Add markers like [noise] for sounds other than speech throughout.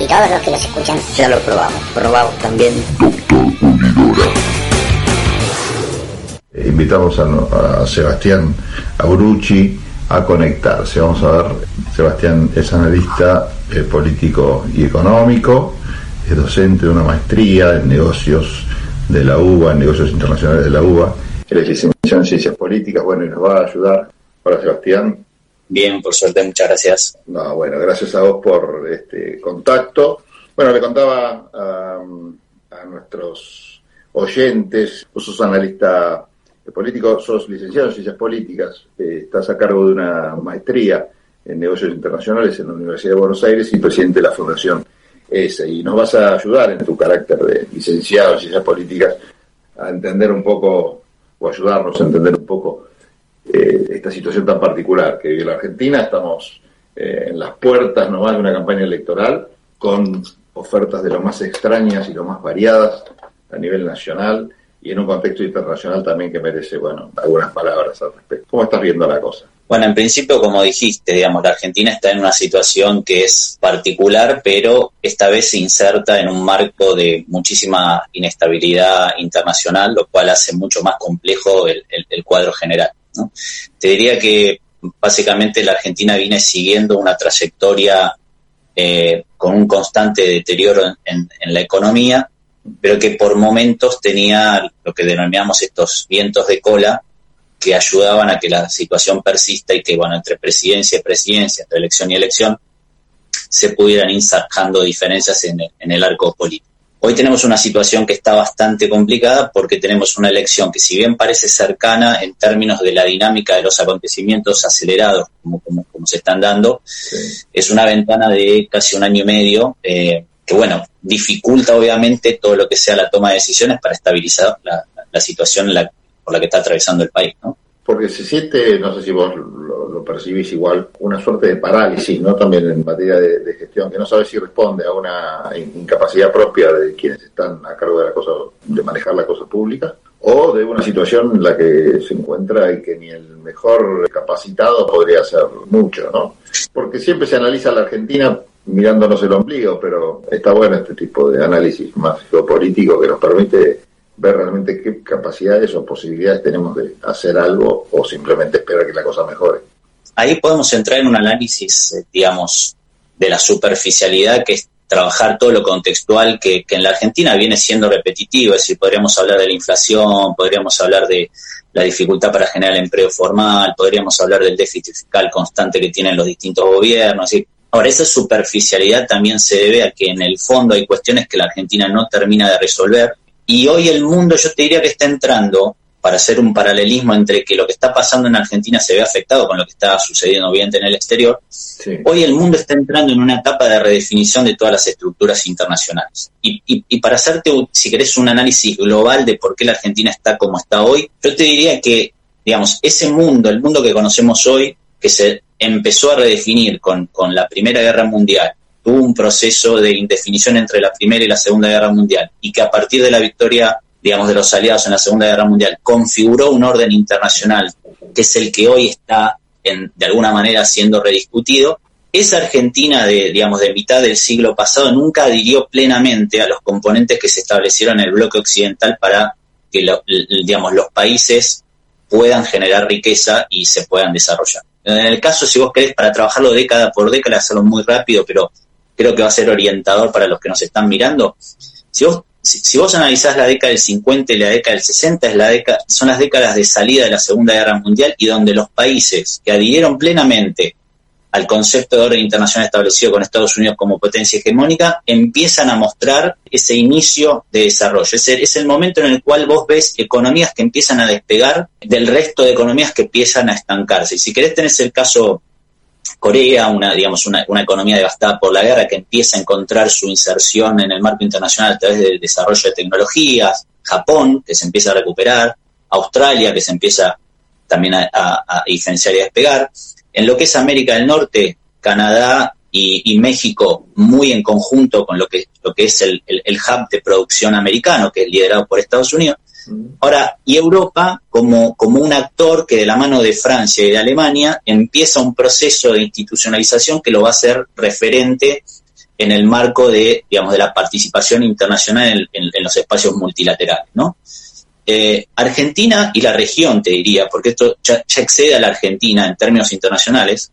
y todos los que los escuchan ya lo probamos, probamos también. Invitamos a, a Sebastián Abrucci a conectarse. Vamos a ver, Sebastián es analista eh, político y económico, es docente de una maestría en negocios de la UBA, en negocios internacionales de la UBA. Él es licenciado en ciencias políticas, bueno, y nos va a ayudar. Hola Sebastián. Bien, por suerte, muchas gracias. No, bueno, gracias a vos por este contacto. Bueno, le contaba a, a nuestros oyentes, vos sos analista político, sos licenciado en ciencias políticas, eh, estás a cargo de una maestría en negocios internacionales en la Universidad de Buenos Aires y presidente de la Fundación ESA. Y nos vas a ayudar en tu carácter de licenciado en ciencias políticas a entender un poco, o ayudarnos a entender un poco eh, esta situación tan particular que vive la Argentina. Estamos eh, en las puertas nomás de una campaña electoral con ofertas de lo más extrañas y lo más variadas a nivel nacional y en un contexto internacional también que merece, bueno, algunas palabras al respecto. ¿Cómo estás viendo la cosa? Bueno, en principio, como dijiste, digamos, la Argentina está en una situación que es particular, pero esta vez se inserta en un marco de muchísima inestabilidad internacional, lo cual hace mucho más complejo el, cuadro general. Te diría que básicamente la Argentina viene siguiendo una trayectoria eh, con un constante deterioro en la economía, pero que por momentos tenía lo que denominamos estos vientos de cola que ayudaban a que la situación persista y que, bueno, entre presidencia y presidencia, entre elección y elección, se pudieran ir diferencias en el, en el arco político. Hoy tenemos una situación que está bastante complicada porque tenemos una elección que si bien parece cercana en términos de la dinámica de los acontecimientos acelerados como, como, como se están dando, es una ventana de casi un año y medio eh, que bueno, dificulta obviamente todo lo que sea la toma de decisiones para estabilizar la, situación por la que está atravesando el país, ¿no? Porque se siente, no sé si vos lo, percibís igual, una suerte de parálisis, ¿no? También en materia de, gestión, que no sabe si responde a una incapacidad propia de quienes están a cargo de la cosa, de manejar la cosa pública, o de una situación en la que se encuentra y que ni el mejor capacitado podría hacer mucho, ¿no? Porque siempre se analiza la Argentina mirándonos el ombligo, pero está bueno este tipo de análisis más geopolítico que nos permite ver realmente qué capacidades o posibilidades tenemos de hacer algo o simplemente esperar que la cosa mejore. Ahí podemos entrar en un análisis, eh, digamos, de la superficialidad que es trabajar todo lo contextual que, que, en la Argentina viene siendo repetitivo, es decir, podríamos hablar de la inflación, podríamos hablar de la dificultad para generar empleo formal, podríamos hablar del déficit fiscal constante que tienen los distintos gobiernos, es Ahora, esa superficialidad también se debe a que en el fondo hay cuestiones que la Argentina no termina de resolver y hoy el mundo yo te diría que está entrando para hacer un paralelismo entre que lo que está pasando en Argentina se ve afectado con lo que está sucediendo obviamente en el exterior, hoy el mundo está entrando en una etapa de redefinición de todas las estructuras internacionales. Y, y, para hacerte, si querés, un análisis global de por qué la Argentina está como está hoy, yo te diría que, digamos, ese mundo, el mundo que conocemos hoy, que se empezó a redefinir con, con la Primera Guerra Mundial, tuvo un proceso de indefinición entre la Primera y la Segunda Guerra Mundial, y que a partir de la victoria, digamos, de los aliados en la Segunda Guerra Mundial, configuró un orden internacional que es el que hoy está, en, de alguna manera, siendo rediscutido, esa Argentina de, digamos, de mitad del siglo pasado nunca adhirió plenamente a los componentes que se establecieron en el bloque occidental para que digamos, los países puedan generar riqueza y se puedan desarrollar. En el caso, si vos querés, para trabajarlo década por década, hacerlo muy rápido, pero creo que va a ser orientador para los que nos están mirando. Si vos, si, vos analizás la década del 50 y la década del 60, es la década, son las décadas de salida de la Segunda Guerra Mundial y donde los países que adhirieron plenamente al concepto de orden internacional establecido con Estados Unidos como potencia hegemónica, empiezan a mostrar ese inicio de desarrollo. Es el, es el momento en el cual vos ves economías que empiezan a despegar del resto de economías que empiezan a estancarse. Y si querés tenés el caso Corea, una, digamos, una, una, economía devastada por la guerra que empieza a encontrar su inserción en el marco internacional a través del desarrollo de tecnologías, Japón, que se empieza a recuperar, Australia, que se empieza también a, diferenciar y a despegar, en lo que es América del Norte, Canadá y, México muy en conjunto con lo que, lo que es el, hub de producción americano, que es liderado por Estados Unidos. Ahora, y Europa como, como un actor que de la mano de Francia y de Alemania empieza un proceso de institucionalización que lo va a hacer referente en el marco de, digamos, de la participación internacional en, los espacios multilaterales, ¿no? Eh, Argentina y la región, te diría, porque esto ya, excede a la Argentina en términos internacionales,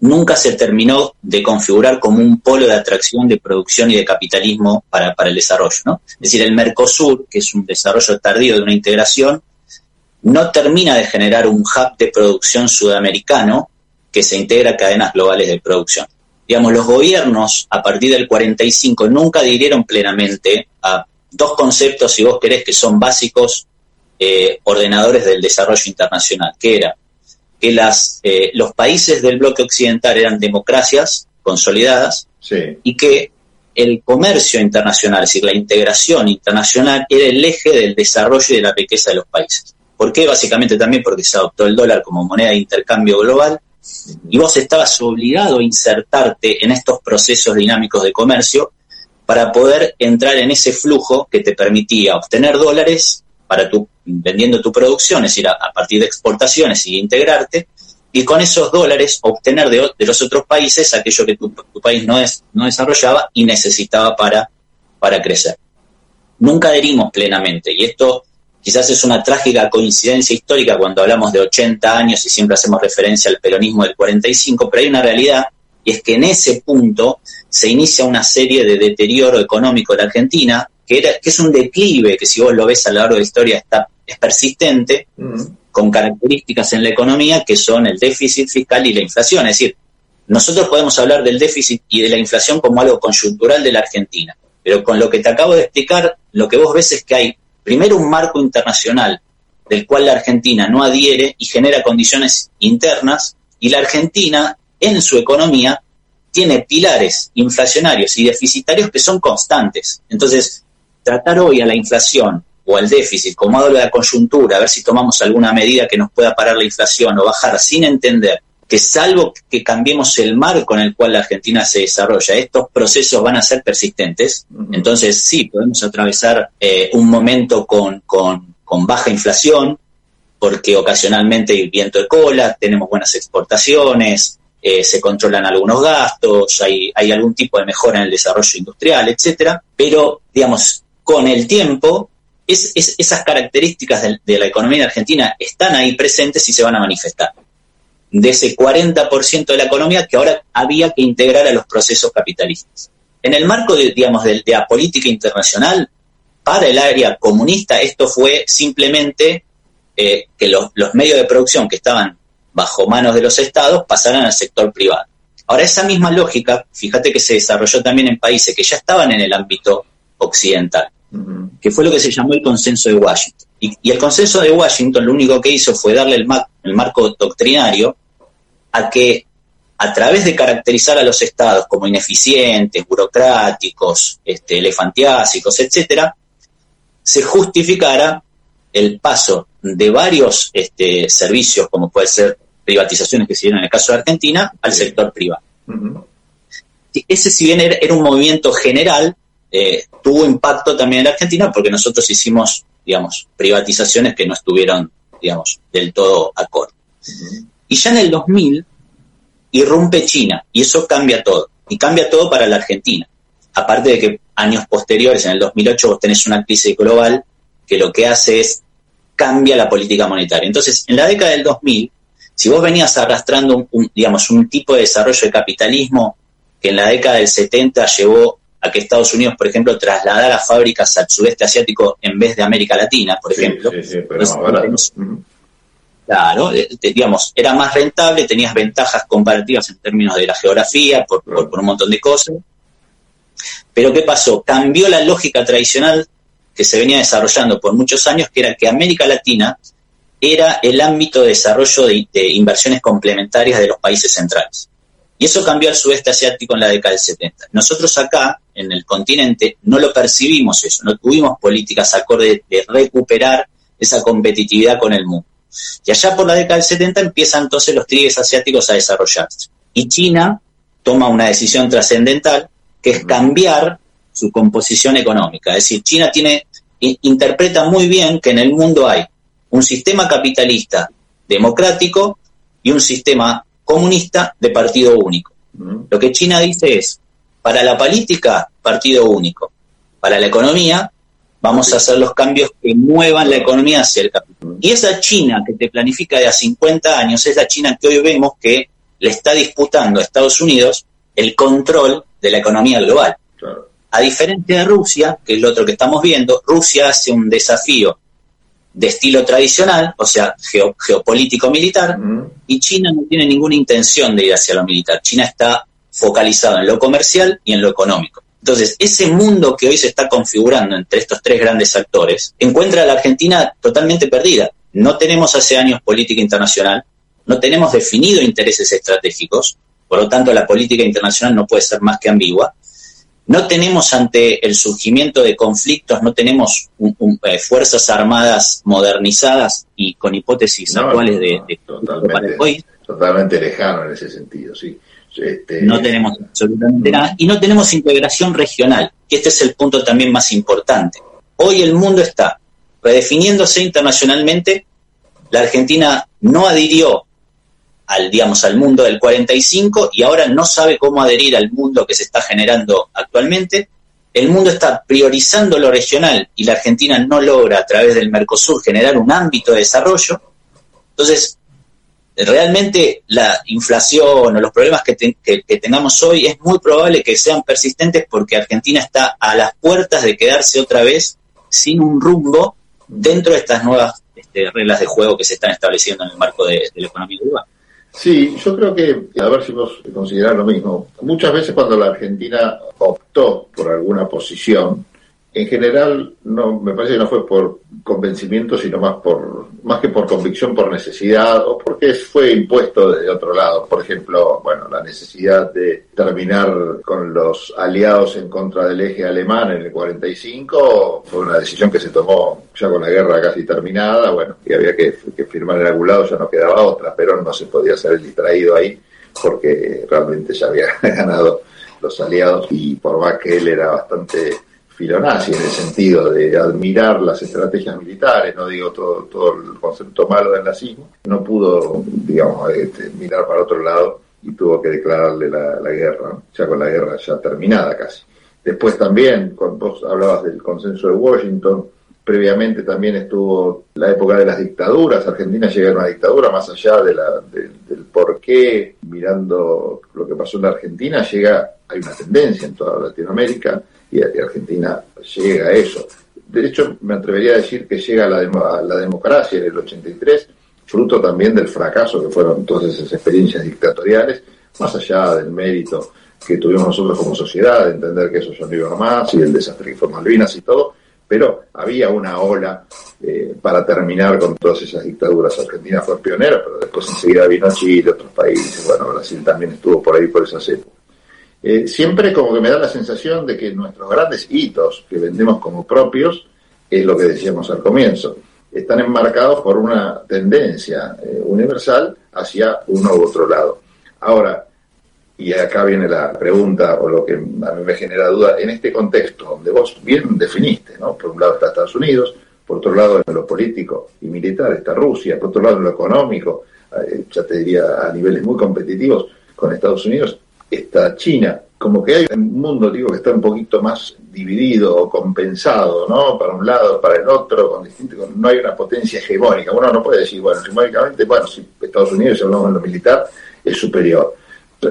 nunca se terminó de configurar como un polo de atracción de producción y de capitalismo para, para el desarrollo. ¿no? Es decir, el Mercosur, que es un desarrollo tardío de una integración, no termina de generar un hub de producción sudamericano que se integra a cadenas globales de producción. Digamos, los gobiernos a partir del 45 nunca adhirieron plenamente a dos conceptos, si vos querés, que son básicos eh, ordenadores del desarrollo internacional, que era que las, eh, los países del bloque occidental eran democracias consolidadas y que el comercio internacional, es decir, la integración internacional, era el eje del desarrollo y de la riqueza de los países. ¿Por qué? Básicamente también porque se adoptó el dólar como moneda de intercambio global y vos estabas obligado a insertarte en estos procesos dinámicos de comercio para poder entrar en ese flujo que te permitía obtener dólares para tu, vendiendo tu producción, es decir, a, partir de exportaciones y integrarte, y con esos dólares obtener de, los otros países aquello que tu, país no, es, no desarrollaba y necesitaba para, para crecer. Nunca adherimos plenamente, y esto quizás es una trágica coincidencia histórica cuando hablamos de 80 años y siempre hacemos referencia al peronismo del 45, pero hay una realidad y es que en ese punto se inicia una serie de deterioro económico de Argentina, que, era, que es un declive que si vos lo ves a lo largo de la historia está, es persistente, con características en la economía que son el déficit fiscal y la inflación. Es decir, nosotros podemos hablar del déficit y de la inflación como algo coyuntural de la Argentina, pero con lo que te acabo de explicar, lo que vos ves es que hay primero un marco internacional del cual la Argentina no adhiere y genera condiciones internas, y la Argentina en su economía tiene pilares inflacionarios y deficitarios que son constantes. Entonces, tratar hoy a la inflación o al déficit como algo de la coyuntura, a ver si tomamos alguna medida que nos pueda parar la inflación o bajar sin entender que salvo que cambiemos el marco en el cual la Argentina se desarrolla, estos procesos van a ser persistentes, entonces sí, podemos atravesar eh, un momento con, con, con baja inflación, porque ocasionalmente hay viento de cola, tenemos buenas exportaciones, eh, se controlan algunos gastos, hay, hay algún tipo de mejora en el desarrollo industrial, etcétera, pero digamos, con el tiempo, es, esas características de, la economía argentina están ahí presentes y se van a manifestar. De ese 40% de la economía que ahora había que integrar a los procesos capitalistas. En el marco de, digamos, de, la política internacional, para el área comunista, esto fue simplemente eh, que los, los medios de producción que estaban bajo manos de los estados pasaran al sector privado. Ahora, esa misma lógica, fíjate que se desarrolló también en países que ya estaban en el ámbito occidental, que fue lo que se llamó el consenso de Washington. Y, el consenso de Washington lo único que hizo fue darle el, el marco doctrinario a que a través de caracterizar a los estados como ineficientes, burocráticos, este, elefantiásicos, etcétera, se justificara el paso de varios este, servicios, como puede ser privatizaciones que se dieron en el caso de Argentina al sector privado. Ese, si bien era, un movimiento general, eh, tuvo impacto también en la Argentina porque nosotros hicimos, digamos, privatizaciones que no estuvieron, digamos, del todo acorde. Y ya en el 2000 irrumpe China y eso cambia todo. Y cambia todo para la Argentina. Aparte de que años posteriores, en el 2008, vos tenés una crisis global que lo que hace es cambia la política monetaria. Entonces, en la década del 2000, si vos venías arrastrando un, digamos, un tipo de desarrollo de capitalismo que en la década del 70 llevó a que Estados Unidos, por ejemplo, trasladara fábricas al sudeste asiático en vez de América Latina, por ejemplo. claro, eh, digamos, era más rentable, tenías ventajas comparativas en términos de la geografía, por, por un montón de cosas. Pero ¿qué pasó? Cambió la lógica tradicional que se venía desarrollando por muchos años, que era que América Latina era el ámbito de desarrollo de, inversiones complementarias de los países centrales. Y eso cambió al sudeste asiático en la década del 70. Nosotros acá, en el continente, no lo percibimos eso, no tuvimos políticas acorde de recuperar esa competitividad con el mundo. Y allá por la década del 70 empiezan entonces los trigues asiáticos a desarrollarse. Y China toma una decisión trascendental, que es cambiar su composición económica. Es decir, China tiene, interpreta muy bien que en el mundo hay un sistema capitalista democrático y un sistema comunista de partido único. Lo que China dice es, Para la política, partido único. Para la economía, vamos a hacer los cambios que muevan la economía hacia el capital. Y esa China que te planifica de a 50 años es la China que hoy vemos que le está disputando a Estados Unidos el control de la economía global. A diferencia de Rusia, que es lo otro que estamos viendo, Rusia hace un desafío de estilo tradicional, o sea, geopolítico militar, y China no tiene ninguna intención de ir hacia lo militar. China está focalizado en lo comercial y en lo económico. Entonces, ese mundo que hoy se está configurando entre estos tres grandes actores encuentra a la Argentina totalmente perdida. No tenemos hace años política internacional, no tenemos definido intereses estratégicos, por lo tanto la política internacional no puede ser más que ambigua. No tenemos ante el surgimiento de conflictos, no tenemos eh, fuerzas armadas modernizadas y con hipótesis actuales de, totalmente, Totalmente lejano en ese sentido, sí. Este, no tenemos absolutamente nada y no tenemos integración regional, que este es el punto también más importante. Hoy el mundo está redefiniéndose internacionalmente, la Argentina no adhirió al, digamos, al mundo del 45 y ahora no sabe cómo adherir al mundo que se está generando actualmente. El mundo está priorizando lo regional y la Argentina no logra a través del Mercosur generar un ámbito de desarrollo. Entonces, realmente la inflación o los problemas que, tengamos hoy es muy probable que sean persistentes porque Argentina está a las puertas de quedarse otra vez sin un rumbo dentro de estas nuevas este, reglas de juego que se están estableciendo en el marco de, de la economía global. Sí, yo creo que, a ver si vos considerás lo mismo, muchas veces cuando la Argentina optó por alguna posición, en general no me parece que no fue por convencimiento sino más por más que por convicción por necesidad o porque fue impuesto de otro lado. Por ejemplo bueno la necesidad de terminar con los aliados en contra del eje alemán en el 45 fue una decisión que se tomó ya con la guerra casi terminada bueno y había que, firmar en algún lado ya no quedaba otra pero no se podía ser distraído ahí porque realmente ya había [laughs] ganado los aliados y por más que él era bastante filonazi en el sentido de admirar las estrategias militares, no digo todo, todo el concepto malo del nazismo, no pudo, digamos, este, mirar para otro lado y tuvo que declararle la, guerra, ya con la guerra ya terminada casi. Después también, cuando vos hablabas del consenso de Washington, previamente también estuvo la época de las dictaduras, Argentina llega a una dictadura, más allá de la, del por qué, mirando lo que pasó en la Argentina, llega, hay una tendencia en toda Latinoamérica, y, Argentina llega a eso. De hecho, me atrevería a decir que llega a la, la democracia en el 83, fruto también del fracaso que fueron todas esas experiencias dictatoriales, más allá del mérito que tuvimos nosotros como sociedad, de entender que eso ya no iba más, y el desastre que fue Malvinas y todo, pero había una ola eh, para terminar con todas esas dictaduras. Argentina fue pionera, pero después enseguida vino Chile, otros países, bueno, Brasil también estuvo por ahí por esas épocas. Eh, siempre como que me da la sensación de que nuestros grandes hitos que vendemos como propios, es lo que decíamos al comienzo, están enmarcados por una tendencia eh, universal hacia uno u otro lado. Ahora, y acá viene la pregunta o lo que a mí me genera duda, en este contexto donde vos bien definiste, ¿no? Por un lado está Estados Unidos, por otro lado en lo político y militar está Rusia, por otro lado en lo económico, eh, ya te diría a niveles muy competitivos con Estados Unidos, está China. Como que hay un mundo, digo, que está un poquito más dividido o compensado, ¿no? Para un lado, para el otro, con distinto, no hay una potencia hegemónica. Uno no puede decir, bueno, hegemónicamente, bueno, si Estados Unidos, si hablamos en lo militar, es superior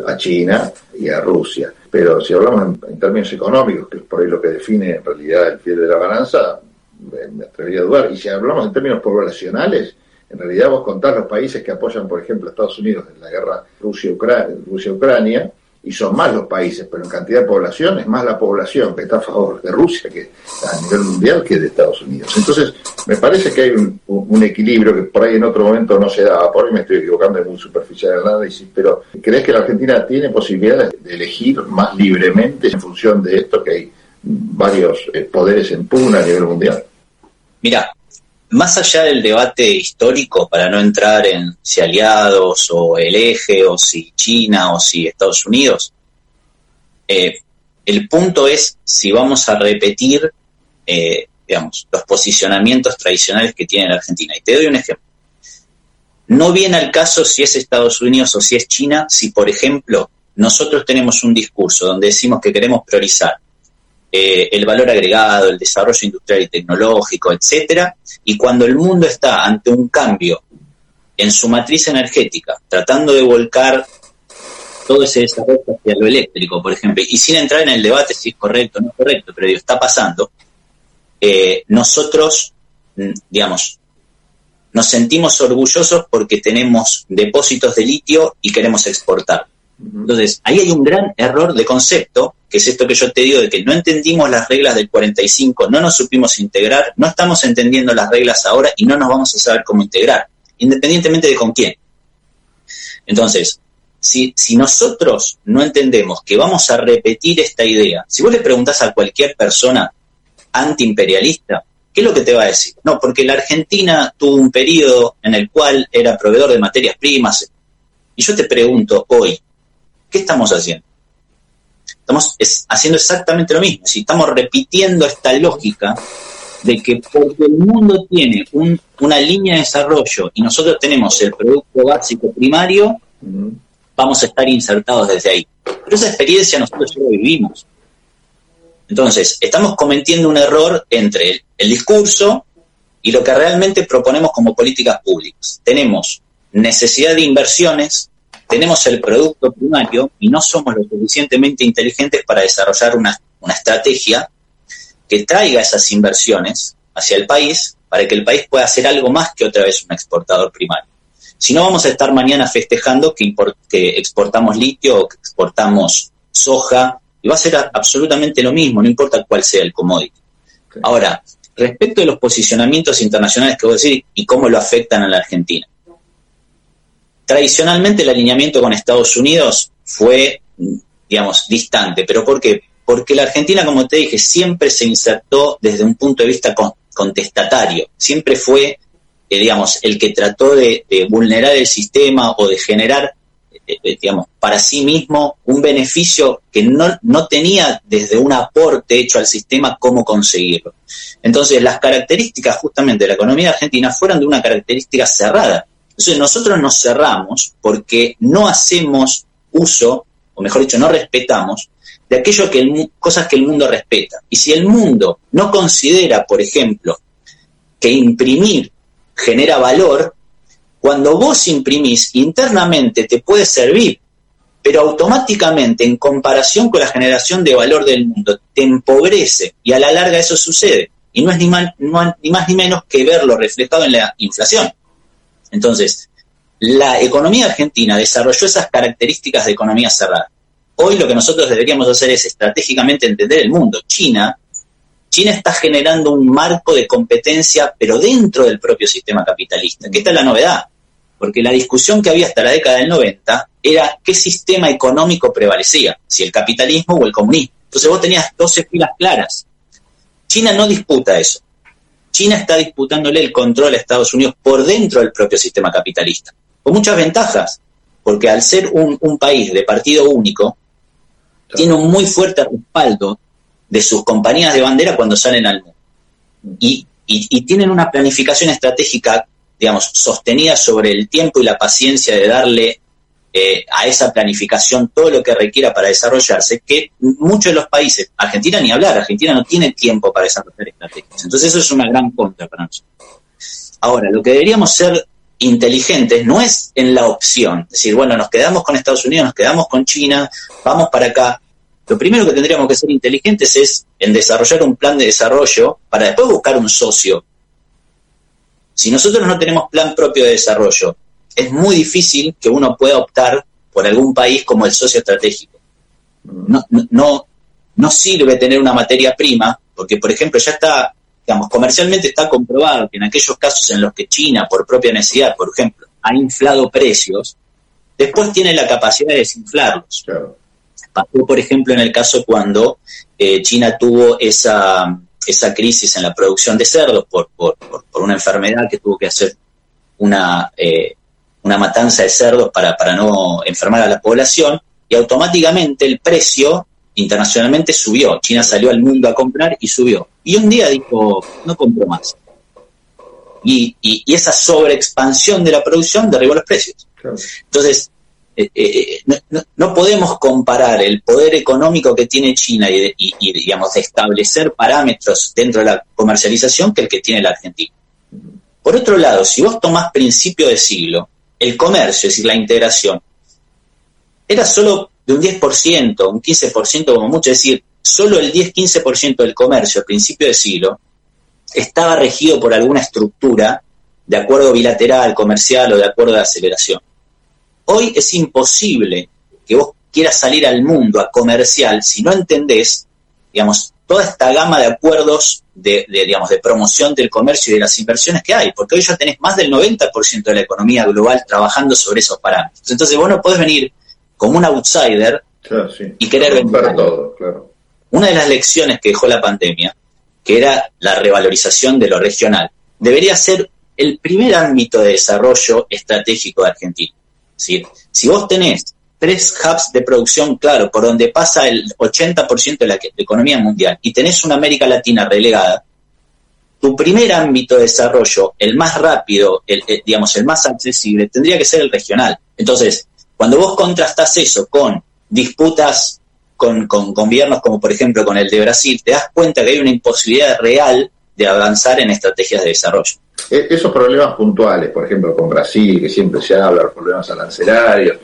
a China y a Rusia. Pero si hablamos en, términos económicos, que es por ahí lo que define en realidad el pie de la balanza, me, atrevería a dudar. Y si hablamos en términos poblacionales, en realidad vos contás los países que apoyan, por ejemplo, a Estados Unidos en la guerra Rusia-Ucrania, Rusia-Ucrania, y son más los países, pero en cantidad de población es más la población que está a favor de Rusia que a nivel mundial que de Estados Unidos. Entonces, me parece que hay un, equilibrio que por ahí en otro momento no se daba, por ahí me estoy equivocando, es muy superficial el análisis, pero ¿crees que la Argentina tiene posibilidades de elegir más libremente en función de esto que hay varios eh, poderes en pugna a nivel mundial? Mira, más allá del debate histórico, para no entrar en si aliados o el eje o si China o si Estados Unidos, eh, el punto es si vamos a repetir, eh, digamos, los posicionamientos tradicionales que tiene la Argentina. Y te doy un ejemplo. No viene al caso si es Estados Unidos o si es China, si, por ejemplo, nosotros tenemos un discurso donde decimos que queremos priorizar eh, el valor agregado, el desarrollo industrial y tecnológico, etcétera, y cuando el mundo está ante un cambio en su matriz energética, tratando de volcar todo ese desarrollo hacia lo eléctrico, por ejemplo, y sin entrar en el debate si es correcto o no es correcto, pero está pasando, eh, nosotros, mm, digamos, nos sentimos orgullosos porque tenemos depósitos de litio y queremos exportar. Entonces, ahí hay un gran error de concepto, que es esto que yo te digo, de que no entendimos las reglas del 45, no nos supimos integrar, no estamos entendiendo las reglas ahora y no nos vamos a saber cómo integrar, independientemente de con quién. Entonces, si, si nosotros no entendemos que vamos a repetir esta idea, si vos le preguntás a cualquier persona antiimperialista, ¿qué es lo que te va a decir? No, porque la Argentina tuvo un periodo en el cual era proveedor de materias primas. Y yo te pregunto hoy, ¿qué estamos haciendo? Estamos haciendo exactamente lo mismo. Si estamos repitiendo esta lógica de que porque el mundo tiene una línea de desarrollo y nosotros tenemos el producto básico primario, vamos a estar insertados desde ahí. Pero esa experiencia nosotros ya lo vivimos. Entonces, estamos cometiendo un error entre el, discurso y lo que realmente proponemos como políticas públicas. Tenemos necesidad de inversiones, tenemos el producto primario y no somos lo suficientemente inteligentes para desarrollar una, una estrategia que traiga esas inversiones hacia el país para que el país pueda hacer algo más que otra vez un exportador primario. Si no, vamos a estar mañana festejando que, que exportamos litio o que exportamos soja y va a ser absolutamente lo mismo, no importa cuál sea el commodity. Ahora, respecto de los posicionamientos internacionales que voy a decir y cómo lo afectan a la Argentina. Tradicionalmente el alineamiento con Estados Unidos fue, digamos, distante, pero ¿por qué? Porque la Argentina, como te dije, siempre se insertó desde un punto de vista contestatario, siempre fue, eh, digamos, el que trató de vulnerar el sistema o de generar eh, eh, digamos, para sí mismo un beneficio que no, no tenía desde un aporte hecho al sistema cómo conseguirlo. Entonces, las características justamente de la economía argentina fueron de una característica cerrada. Entonces, nosotros nos cerramos porque no hacemos uso, o mejor dicho, no respetamos de aquello que cosas que el mundo respeta. Y si el mundo no considera, por ejemplo, que imprimir genera valor, cuando vos imprimís internamente te puede servir, pero automáticamente en comparación con la generación de valor del mundo te empobrece y a la larga eso sucede. Y no es ni, ni más ni menos que verlo reflejado en la inflación. Entonces, la economía argentina desarrolló esas características de economía cerrada. Hoy lo que nosotros deberíamos hacer es estratégicamente entender el mundo. China, China está generando un marco de competencia, pero dentro del propio sistema capitalista, que esta es la novedad porque la discusión que había hasta la década del 90 era qué sistema económico prevalecía, si el capitalismo o el comunismo. Entonces vos tenías 12 filas claras. China no disputa eso. China está disputándole el control a Estados Unidos por dentro del propio sistema capitalista, con muchas ventajas, porque al ser un, país de partido único, tiene un muy fuerte respaldo de sus compañías de bandera cuando salen al mundo. y tienen una planificación estratégica digamos, sostenida sobre el tiempo y la paciencia de darle eh, a esa planificación todo lo que requiera para desarrollarse, que muchos de los países, Argentina ni hablar, Argentina no tiene tiempo para desarrollar estrategias. Entonces eso es una gran contra para nosotros. Ahora, lo que deberíamos ser inteligentes no es en la opción, decir, bueno, nos quedamos con Estados Unidos, nos quedamos con China, vamos para acá. Lo primero que tendríamos que ser inteligentes es en desarrollar un plan de desarrollo para después buscar un socio si nosotros no tenemos plan propio de desarrollo, es muy difícil que uno pueda optar por algún país como el socio estratégico. No, no, no sirve tener una materia prima, porque, por ejemplo, ya está, digamos, comercialmente está comprobado que en aquellos casos en los que China, por propia necesidad, por ejemplo, ha inflado precios, después tiene la capacidad de desinflarlos. Pasó, por ejemplo, en el caso cuando eh, China tuvo esa esa crisis en la producción de cerdos por, por, una enfermedad que tuvo que hacer una, eh, una matanza de cerdos para, para no enfermar a la población y automáticamente el precio internacionalmente subió. China salió al mundo a comprar y subió. Y un día dijo, no compro más. Y, y, esa sobreexpansión de la producción derribó los precios. Entonces, eh, eh, no, podemos comparar el poder económico que tiene China y, y, digamos, de establecer parámetros dentro de la comercialización que el que tiene la Argentina. Por otro lado, si vos tomás principio de siglo, el comercio, es decir, la integración, era solo de un 10%, un 15% como mucho, es decir, solo el 10-15% del comercio a principio de siglo estaba regido por alguna estructura de acuerdo bilateral, comercial o de acuerdo de aceleración. Hoy es imposible que vos quieras salir al mundo a comercial si no entendés, digamos, toda esta gama de acuerdos de, digamos, de promoción del comercio y de las inversiones que hay, porque hoy ya tenés más del 90% de la economía global trabajando sobre esos parámetros. Entonces vos no podés venir como un outsider y querer vender todo. Claro. Una de las lecciones que dejó la pandemia, que era la revalorización de lo regional, debería ser el primer ámbito de desarrollo estratégico de Argentina. Si vos tenés tres hubs de producción, claro, por donde pasa el 80% de la economía mundial, y tenés una América Latina relegada, tu primer ámbito de desarrollo, el más rápido, el, digamos, el más accesible, tendría que ser el regional. Entonces, cuando vos contrastás eso con disputas con, gobiernos como por ejemplo con el de Brasil, te das cuenta que hay una imposibilidad real de avanzar en estrategias de desarrollo. E, esos problemas puntuales, por ejemplo con Brasil, que siempre se habla, los problemas arancelarios,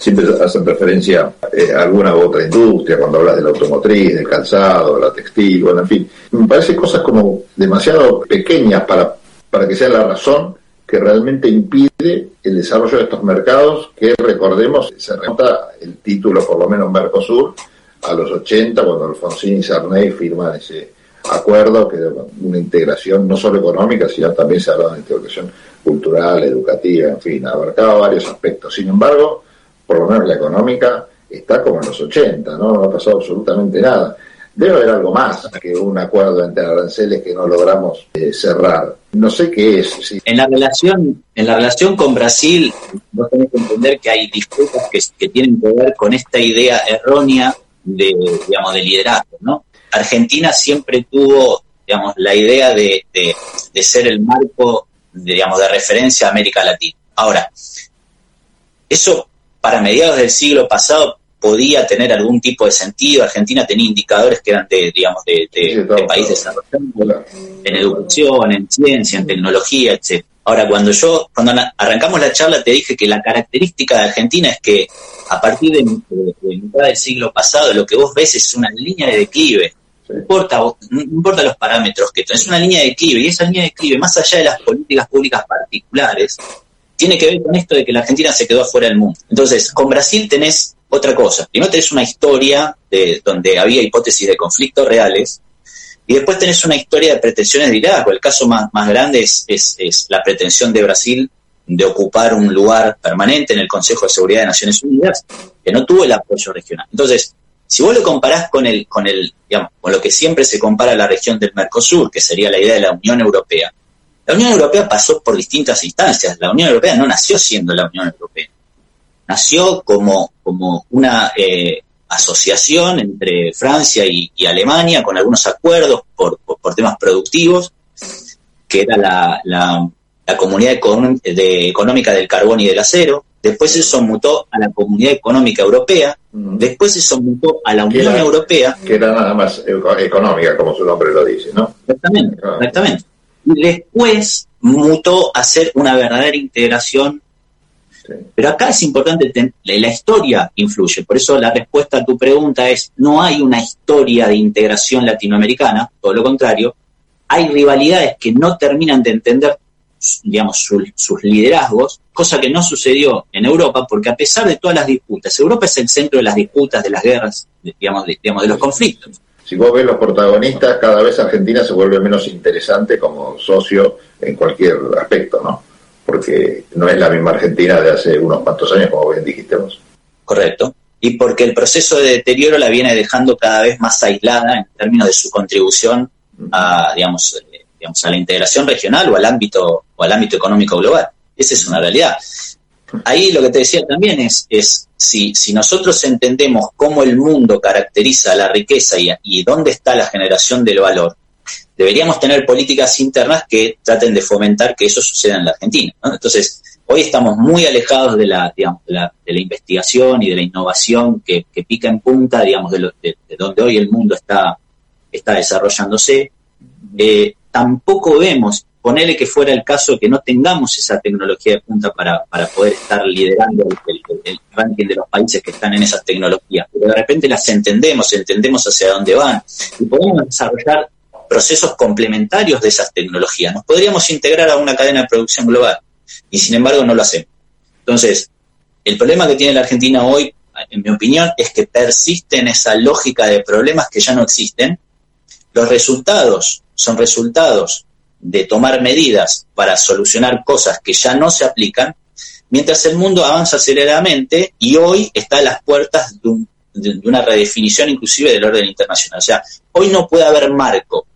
siempre hacen referencia eh, a alguna u otra industria, cuando hablas de la automotriz, del calzado, la textil, bueno, en fin. Me parece cosas como demasiado pequeñas para, para que sea la razón que realmente impide el desarrollo de estos mercados, que recordemos, se remonta el título, por lo menos Mercosur, a los 80, cuando Alfonsín y Sarney firman ese acuerdo, que una integración no solo económica, sino también se hablaba de integración cultural, educativa, en fin, abarcaba varios aspectos. Sin embargo, por lo menos la económica está como en los 80, ¿no? No ha pasado absolutamente nada. Debe haber algo más que un acuerdo entre aranceles que no logramos eh, cerrar. No sé qué es. En la relación, en la relación con Brasil, vos tenés que entender que hay disputas que, tienen que ver con esta idea errónea de, digamos, de liderazgo, ¿no? Argentina siempre tuvo, digamos, la idea de, de, ser el marco, digamos, de referencia a América Latina. Ahora, eso para mediados del siglo pasado podía tener algún tipo de sentido. Argentina tenía indicadores que eran de, digamos, de, de, país desarrollado, en educación, en ciencia, en tecnología, etc. Ahora, cuando yo, cuando arrancamos la charla, te dije que la característica de Argentina es que a partir de, mitad del siglo pasado, lo que vos ves es una línea de declive. No importa, no importa los parámetros que es una línea de declive, y esa línea de declive, más allá de las políticas públicas particulares, tiene que ver con esto de que la Argentina se quedó afuera del mundo. Entonces, con Brasil tenés otra cosa. Primero tenés una historia de, donde había hipótesis de conflictos reales, y después tenés una historia de pretensiones de liderazgo. El caso más, grande es, es, la pretensión de Brasil de ocupar un lugar permanente en el Consejo de Seguridad de Naciones Unidas, que no tuvo el apoyo regional. Entonces, si vos lo comparás con el, con el, digamos, con lo que siempre se compara la región del Mercosur, que sería la idea de la Unión Europea, la Unión Europea pasó por distintas instancias. La Unión Europea no nació siendo la Unión Europea. Nació como, como una eh, asociación entre Francia y, Alemania con algunos acuerdos por, temas productivos, que era la, la, Comunidad Económica del Carbón y del Acero. Después se mutó a la Comunidad Económica Europea. Después se mutó a la Unión Europea. Que era nada más económica, como su nombre lo dice, ¿no? Exactamente, ah. exactamente después mutó a ser una verdadera integración. Pero acá es importante, la historia influye, por eso la respuesta a tu pregunta es, no hay una historia de integración latinoamericana, todo lo contrario, hay rivalidades que no terminan de entender digamos, sus liderazgos, cosa que no sucedió en Europa, porque a pesar de todas las disputas, Europa es el centro de las disputas, de las guerras, digamos, digamos, de los conflictos si vos ves los protagonistas, cada vez Argentina se vuelve menos interesante como socio en cualquier aspecto, ¿no? Porque no es la misma Argentina de hace unos cuantos años, como bien dijiste vos. Correcto. Y porque el proceso de deterioro la viene dejando cada vez más aislada en términos de su contribución a, digamos, eh, digamos, a la integración regional o al ámbito, o al ámbito económico global. Esa es una realidad. Ahí lo que te decía también es, es si, si nosotros entendemos cómo el mundo caracteriza la riqueza y, y dónde está la generación del valor, deberíamos tener políticas internas que traten de fomentar que eso suceda en la Argentina. Entonces, hoy estamos muy alejados de la, digamos, de la, investigación y de la innovación que, pica en punta, digamos, de, de, donde hoy el mundo está, está desarrollándose. Eh, tampoco vemos, ponele que fuera el caso que no tengamos esa tecnología de punta para, para poder estar liderando el, ranking de los países que están en esas tecnologías, pero de repente las entendemos, entendemos hacia dónde van y podemos desarrollar procesos complementarios de esas tecnologías. Nos podríamos integrar a una cadena de producción global y sin embargo no lo hacemos. Entonces, el problema que tiene la Argentina hoy, en mi opinión, es que persiste en esa lógica de problemas que ya no existen. Los resultados son resultados de tomar medidas para solucionar cosas que ya no se aplican, mientras el mundo avanza aceleradamente y hoy está a las puertas de, de una redefinición inclusive del orden internacional. O sea, hoy no puede haber marco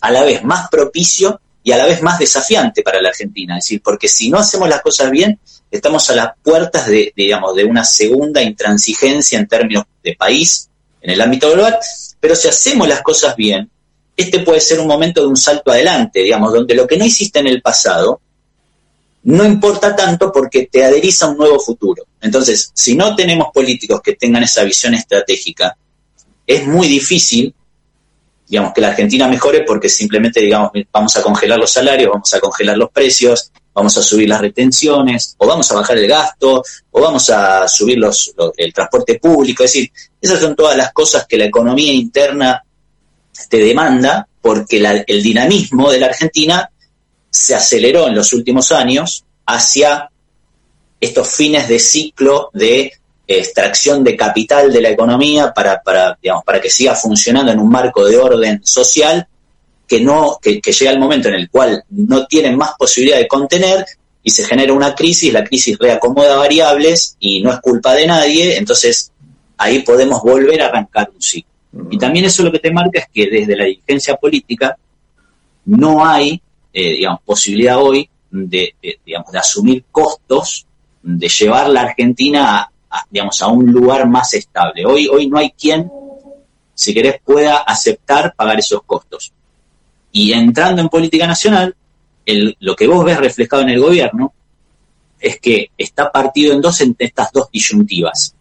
a la vez más propicio y a la vez más desafiante para la Argentina. Es decir, porque si no hacemos las cosas bien, estamos a las puertas de, digamos, de una segunda intransigencia en términos de país en el ámbito global, pero si hacemos las cosas bien, este puede ser un momento de un salto adelante, digamos, donde lo que no hiciste en el pasado no importa tanto porque te adherís a un nuevo futuro. Entonces, si no tenemos políticos que tengan esa visión estratégica, es muy difícil digamos, que la Argentina mejore porque simplemente, digamos, vamos a congelar los salarios, vamos a congelar los precios, vamos a subir las retenciones, o vamos a bajar el gasto, o vamos a subir los, el transporte público. Es decir, esas son todas las cosas que la economía interna te demanda porque el dinamismo de la Argentina se aceleró en los últimos años hacia estos fines de ciclo de extracción de capital de la economía para, para, digamos, para que siga funcionando en un marco de orden social que, no, que, llega el momento en el cual no tienen más posibilidad de contener y se genera una crisis, la crisis reacomoda variables y no es culpa de nadie, entonces ahí podemos volver a arrancar un ciclo. Y también eso lo que te marca es que desde la dirigencia política no hay, eh, digamos, posibilidad hoy de, digamos, de asumir costos de llevar la Argentina a, un lugar más estable. Hoy, hoy no hay quien, si querés, pueda aceptar pagar esos costos. Y entrando en política nacional, lo que vos ves reflejado en el gobierno es que está partido en dos en estas dos disyuntivas.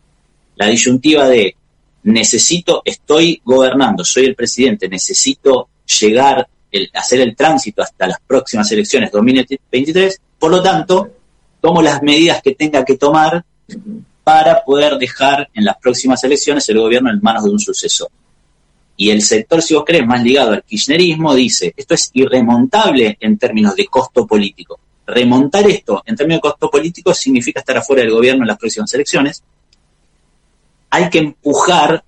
La disyuntiva de necesito, estoy gobernando, soy el presidente, necesito llegar, el, hacer el tránsito hasta las próximas elecciones 2023, por lo tanto, tomo las medidas que tenga que tomar para poder dejar en las próximas elecciones el gobierno en manos de un sucesor. Y el sector, si vos crees, más ligado al kirchnerismo, dice, esto es irremontable en términos de costo político. Remontar esto en términos de costo político significa estar afuera del gobierno en las próximas elecciones. Hay que empujar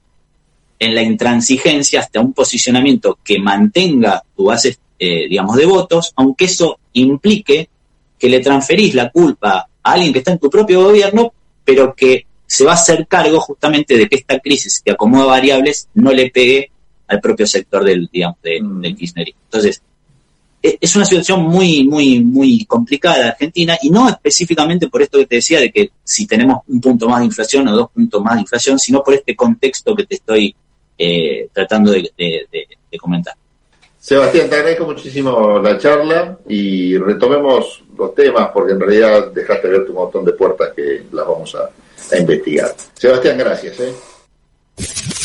en la intransigencia hasta un posicionamiento que mantenga tu base, eh, digamos, de votos, aunque eso implique que le transferís la culpa a alguien que está en tu propio gobierno pero que se va a hacer cargo justamente de que esta crisis que acomoda variables no le pegue al propio sector del, digamos, mm. del kirchnerismo. Entonces, es una situación muy, muy, muy complicada en Argentina y no específicamente por esto que te decía de que si tenemos un punto más de inflación o dos puntos más de inflación, sino por este contexto que te estoy eh, tratando de comentar. Sebastián, te agradezco muchísimo la charla y retomemos los temas porque en realidad dejaste ver un montón de puertas que las vamos a, investigar. Sebastián, gracias. ¿eh?